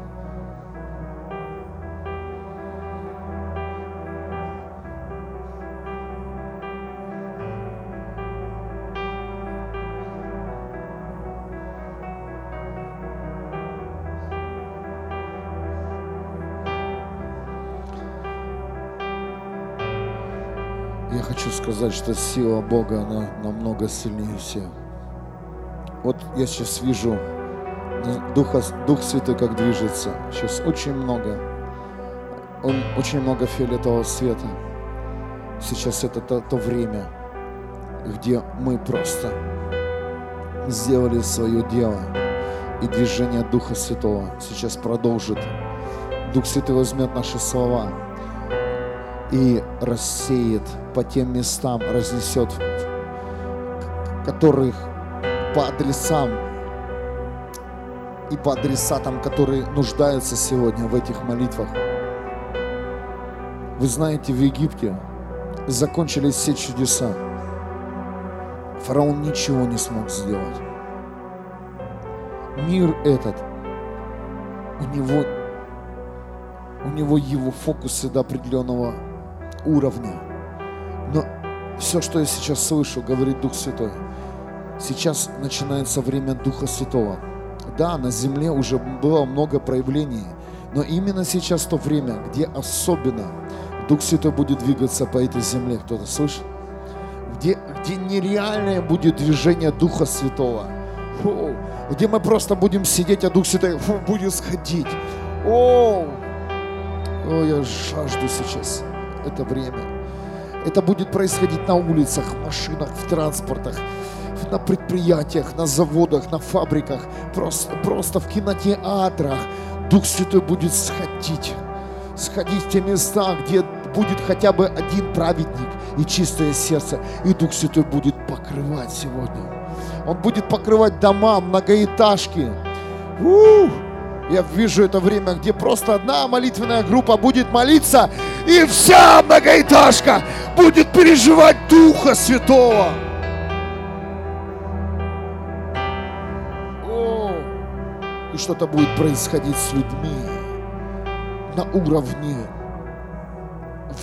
я хочу сказать, что сила Бога, она намного сильнее всех. Вот я сейчас вижу Духа, Дух Святой как движется. Сейчас очень много. Он очень много фиолетового света. Сейчас это то, то время, где мы просто сделали свое дело. И движение Духа Святого сейчас продолжит. Дух Святой возьмет наши слова и рассеет по тем местам, разнесет, которых по адресам и по адресатам, которые нуждаются сегодня в этих молитвах. Вы знаете, в Египте закончились все чудеса. Фараон ничего не смог сделать. Мир этот, у него, у него его фокусы до определенного уровня. Но все, что я сейчас слышу, говорит Дух Святой, сейчас начинается время Духа Святого. Да, на земле уже было много проявлений, но именно сейчас то время, где особенно Дух Святой будет двигаться по этой земле. Кто-то слышит? Где, где нереальное будет движение Духа Святого. Фу, где мы просто будем сидеть, а Дух Святой фу, будет сходить. О, о, я жажду сейчас это время. Это будет происходить на улицах, в машинах, в транспортах, на предприятиях, на заводах, на фабриках, просто, просто в кинотеатрах. Дух Святой будет сходить, сходить в те места, где будет хотя бы один праведник и чистое сердце, и Дух Святой будет покрывать сегодня. Он будет покрывать дома, многоэтажки. У-у-у! Я вижу это время, где просто одна молитвенная группа будет молиться, и вся многоэтажка будет переживать Духа Святого. И что-то будет происходить с людьми на уровне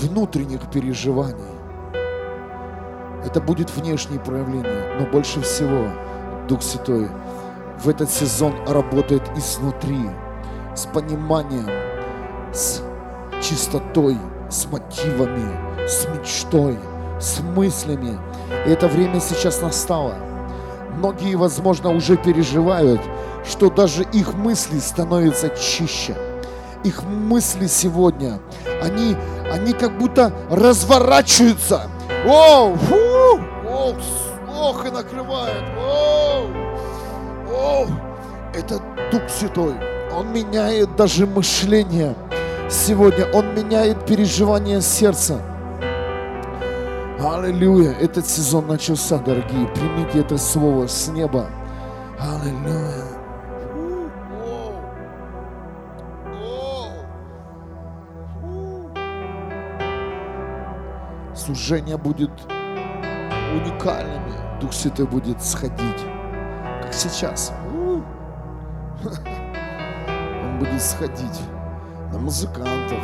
внутренних переживаний. Это будет внешнее проявление, но больше всего Дух Святой в этот сезон работает изнутри, с пониманием, с чистотой, с мотивами, с мечтой, с мыслями. И это время сейчас настало. Многие, возможно, уже переживают, что даже их мысли становятся чище. Их мысли сегодня, они, они как будто разворачиваются. Оу, фу, ох, ох, и накрывает. Оу, оу. Это Дух Святой. Он меняет даже мышление. Сегодня Он меняет переживание сердца. Аллилуйя. Этот сезон начался, дорогие. Примите это слово с неба. Аллилуйя. Служение будет уникальными. Дух Святой будет сходить, как сейчас. будет сходить на музыкантов,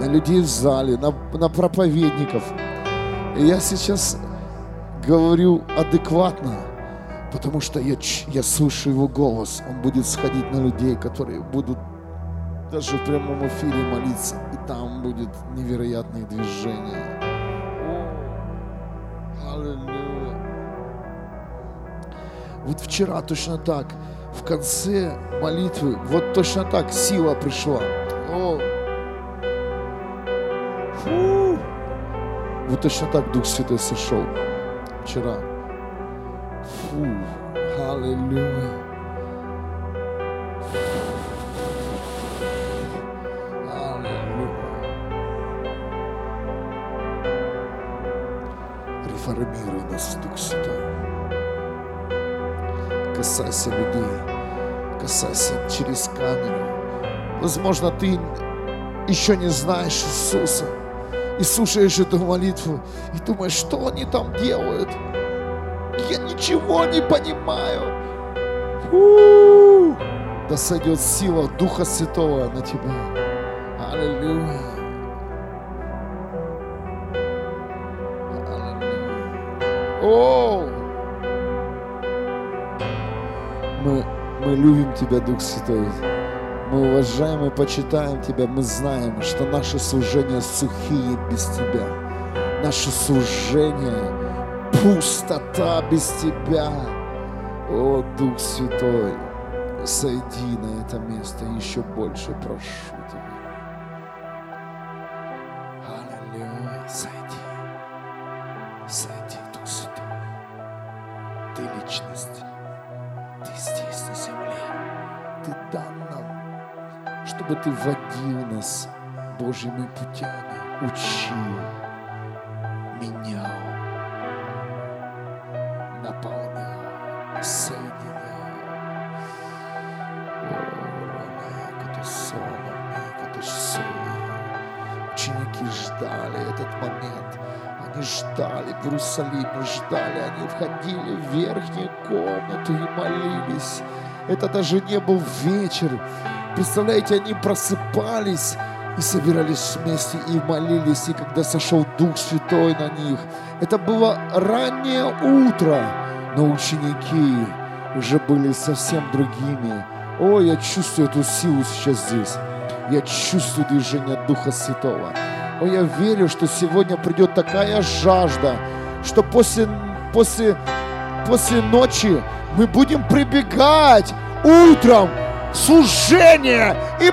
на людей в зале, на, на проповедников. И я сейчас говорю адекватно, потому что я, я слышу его голос. Он будет сходить на людей, которые будут даже в прямом эфире молиться. И там будет невероятные движения. Аллилуйя. Вот вчера точно так, в конце молитвы, вот точно так сила пришла. О. Фу. Вот точно так Дух Святой сошел вчера. Фу. Аллилуйя. Реформируй нас, Дух Святой. Касайся людей, касайся через камеру. Возможно, ты еще не знаешь Иисуса и слушаешь эту молитву и думаешь, что они там делают. Я ничего не понимаю. У-у-у. Да сойдет сила Духа Святого на тебя. Аллилуйя. О! Мы, любим Тебя, Дух Святой. Мы уважаем и почитаем Тебя. Мы знаем, что наши служения сухие без Тебя. Наше служение пустота без Тебя. О, Дух Святой, сойди на это место еще больше, прошу Тебя. Чтобы Ты водил нас Божьими путями, учил, менял, наполнял, соединял. Ученики ждали этот момент. Они ждали в Иерусалиме, ждали. Они входили в верхнюю комнату и молились. Это даже не был вечер. Представляете, они просыпались и собирались вместе и молились, и когда сошел Дух Святой на них. Это было раннее утро, но ученики уже были совсем другими. О, я чувствую эту силу сейчас здесь. Я чувствую движение Духа Святого. О, я верю, что сегодня придет такая жажда, что после, после, после ночи мы будем прибегать утром служение и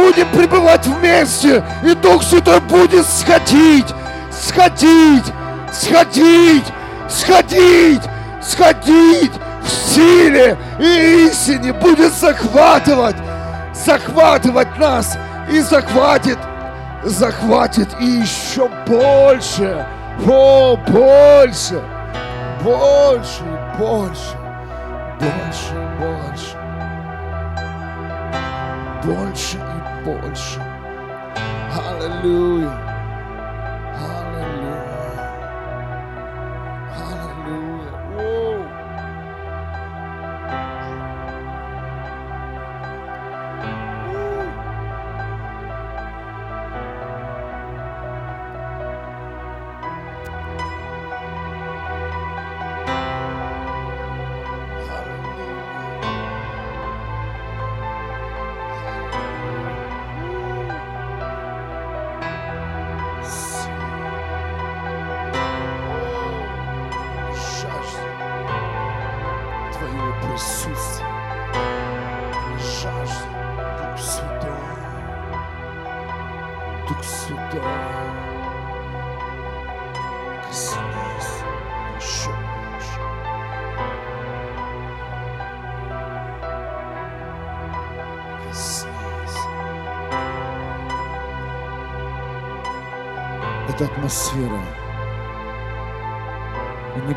будем пребывать вместе, и Дух Святой будет сходить, сходить, сходить, сходить, сходить в силе и истине, будет захватывать, захватывать нас и захватит, захватит и еще больше, о, больше, больше, больше, больше, больше, больше и больше. Аллилуйя.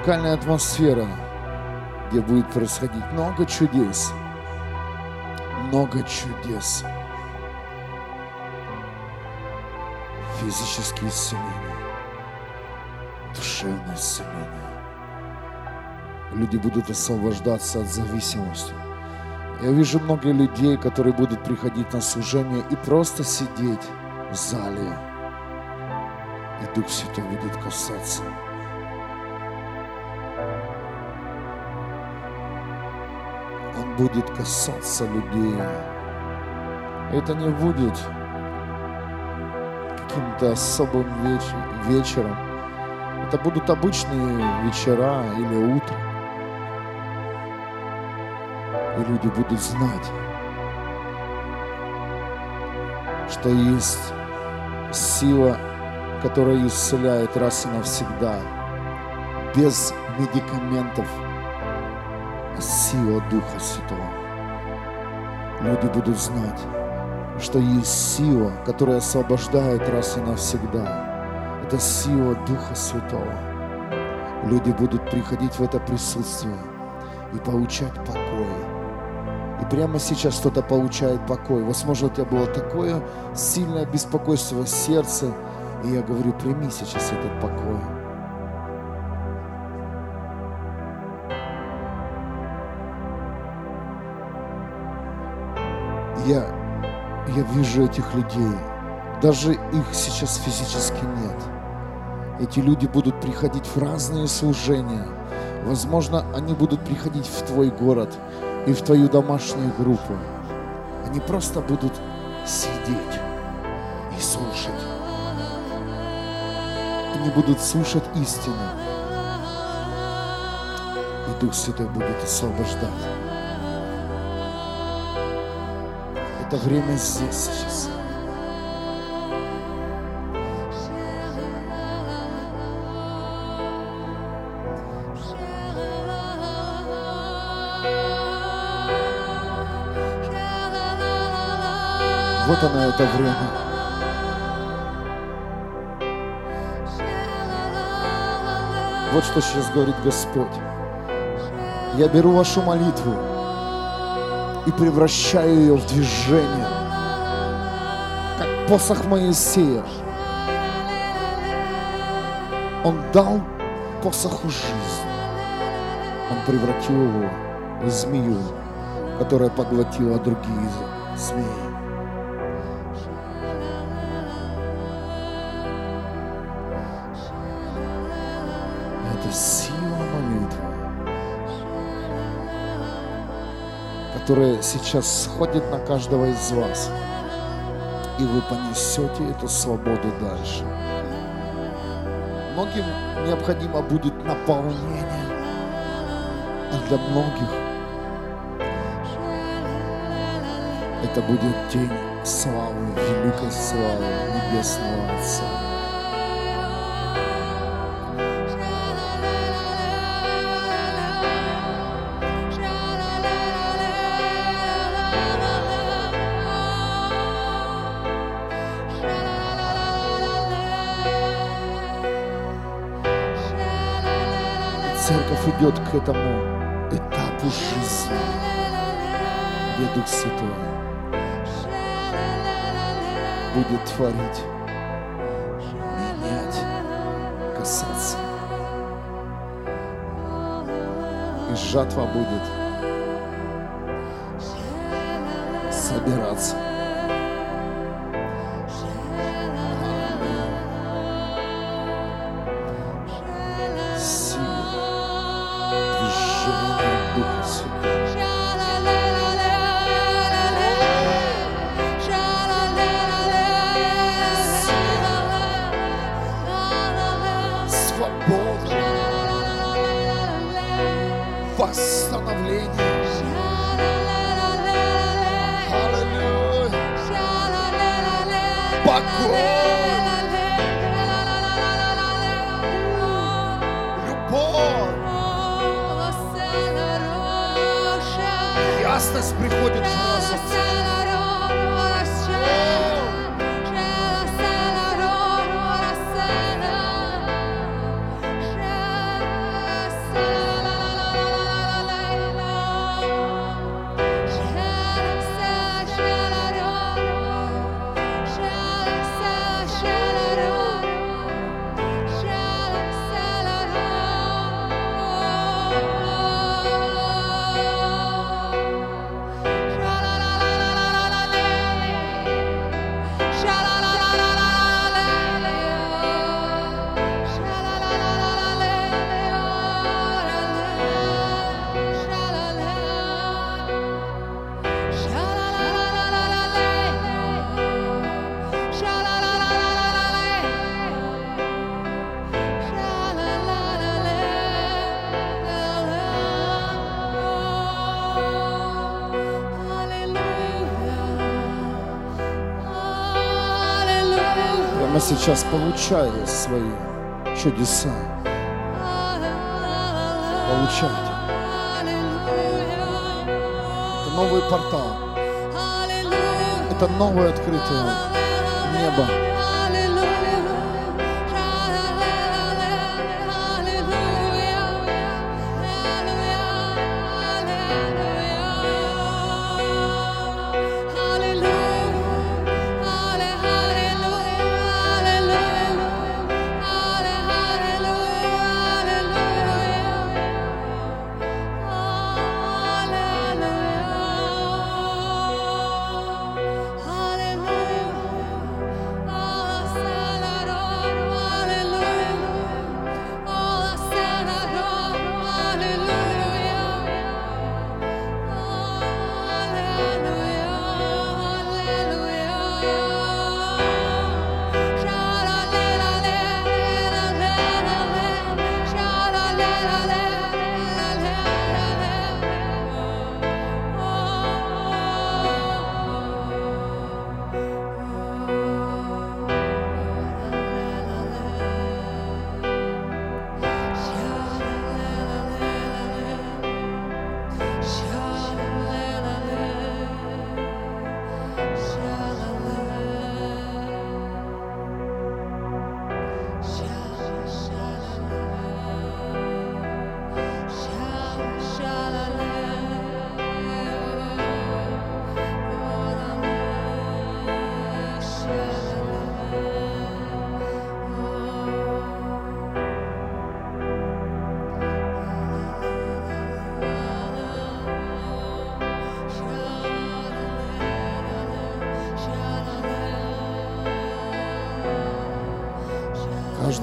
Уникальная атмосфера, где будет происходить много чудес. Много чудес. Физические исцеления, душевное исцеление. Люди будут освобождаться от зависимости. Я вижу много людей, которые будут приходить на служение и просто сидеть в зале. И Дух Святой будет касаться. Будет касаться людей. Это не будет каким-то особым веч- вечером. Это будут обычные вечера или утро. И люди будут знать, что есть сила, которая исцеляет раз и навсегда, без медикаментов, сила Духа Святого. Люди будут знать, что есть сила, которая освобождает раз и навсегда. Это сила Духа Святого. Люди будут приходить в это присутствие и получать покой. И прямо сейчас кто-то получает покой. Возможно, у тебя было такое сильное беспокойство в сердце, и я говорю, прими сейчас этот покой. Я, я вижу этих людей. Даже их сейчас физически нет. Эти люди будут приходить в разные служения. Возможно, они будут приходить в твой город и в твою домашнюю группу. Они просто будут сидеть и слушать. Они будут слушать истину. И Дух Святой будет освобождать. Это время здесь сейчас. Вот оно это время. Вот что сейчас говорит Господь. Я беру вашу молитву и превращаю ее в движение, как посох Моисея. Он дал посоху жизнь. Он превратил его в змею, которая поглотила другие змеи. Которая сейчас сходит на каждого из вас. И вы понесете эту свободу дальше. Многим необходимо будет наполнение, а для многих это будет день славы, великой славы Небесного Отца. Идет к этому этапу жизни, где Дух Святой будет творить, менять, касаться. И жатва будет собираться. Восстановление. Аллилуйя. Покой, любовь, ясность приходит в разум. Сейчас получая свои чудеса. Получайте. Это новый портал. Это новое открытое небо.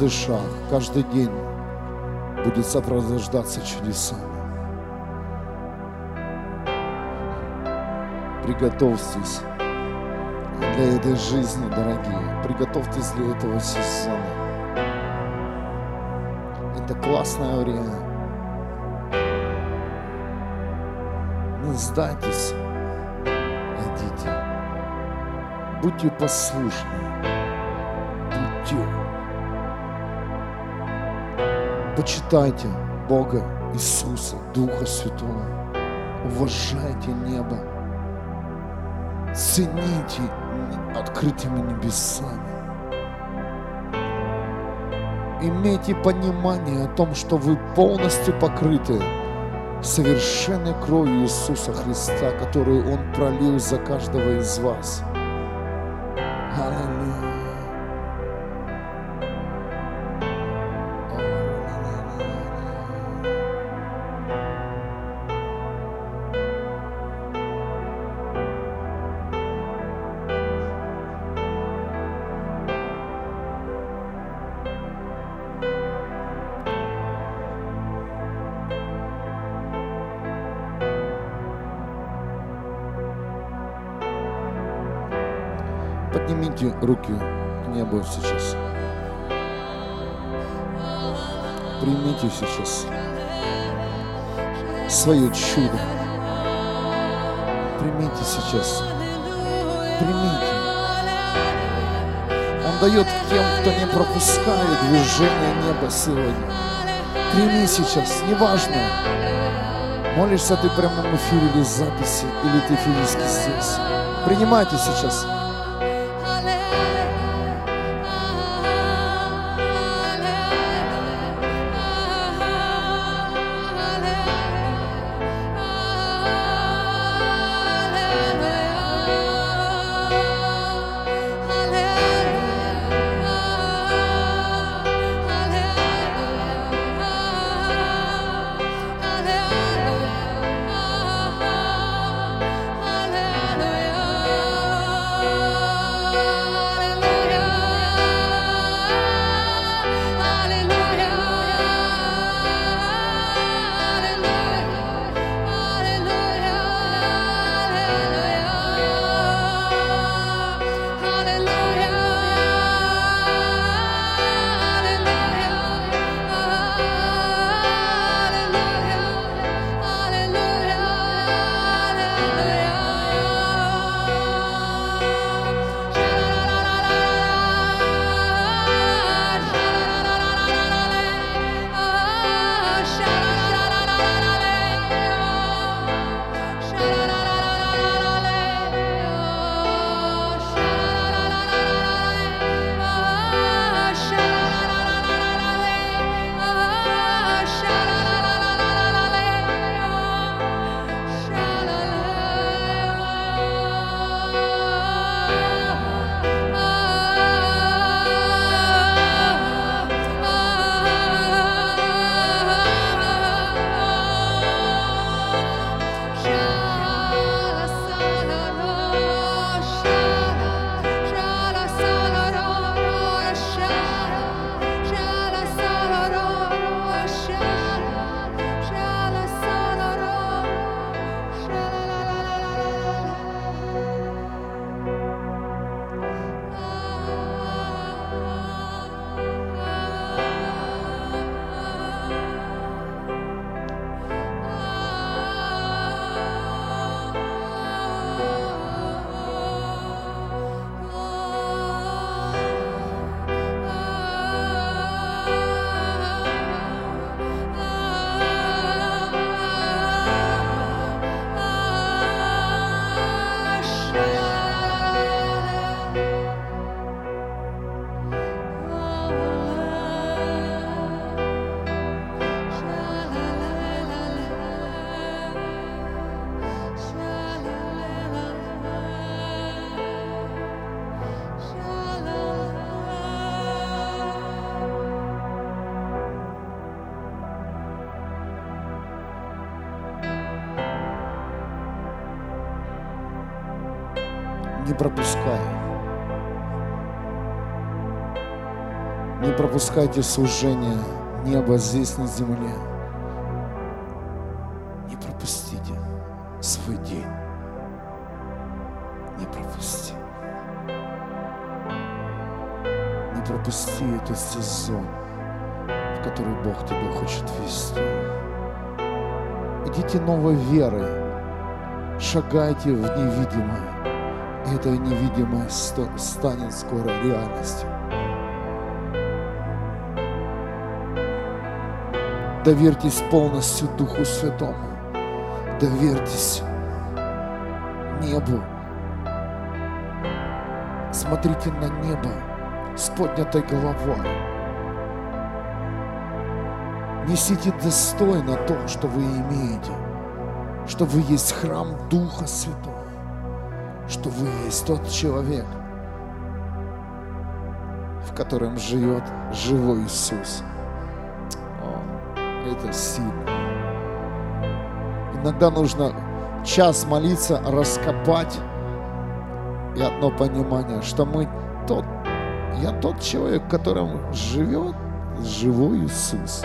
Каждый шаг, каждый день будет сопровождаться чудесами. Приготовьтесь для этой жизни, дорогие. Приготовьтесь для этого сезона. Это классное время. Не сдайтесь, идите. Будьте послушны. Почитайте Бога, Иисуса, Духа Святого. Уважайте небо. Цените открытыми небесами. Имейте понимание о том, что вы полностью покрыты совершенной кровью Иисуса Христа, которую Он пролил за каждого из вас. Аллилуйя. Руки к небу сейчас. Примите сейчас свое чудо. Примите сейчас. Примите. Он дает тем, кто не пропускает движение неба сегодня. Прими сейчас, неважно, молишься ты в прямом эфире или записи, или ты физически здесь. Принимайте сейчас. Не пропускайте служение неба здесь на земле. Не пропустите свой день. Не пропусти. Не пропусти этот сезон, в который Бог тебя хочет вести. Идите новой верой. Шагайте в невидимое. И это невидимое станет скоро реальностью. Доверьтесь полностью Духу Святому. Доверьтесь небу. Смотрите на небо с поднятой головой. Несите достойно то, что вы имеете, что вы есть храм Духа Святого, что вы есть тот человек, в котором живет живой Иисус. Это сильно. Иногда нужно час молиться, раскопать и одно понимание, что мы тот, я тот человек, в котором живет живой Иисус.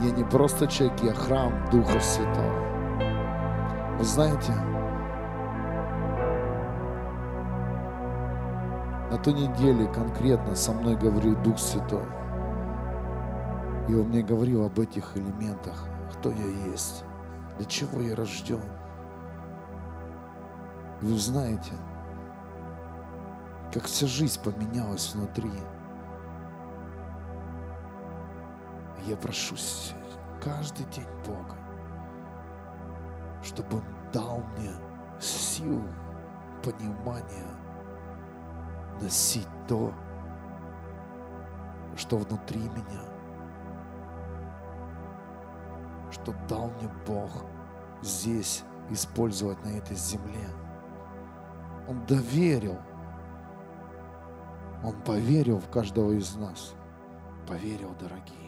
Я не просто человек, я храм Духа Святого. Вы знаете, на той неделе конкретно со мной говорил Дух Святой. И Он мне говорил об этих элементах, кто я есть, для чего я рожден. И вы знаете, как вся жизнь поменялась внутри. Я прошу каждый день Бога, чтобы Он дал мне силу, понимание носить то, что внутри меня, что дал мне Бог здесь использовать на этой земле. Он доверил, Он поверил в каждого из нас. Поверил, дорогие.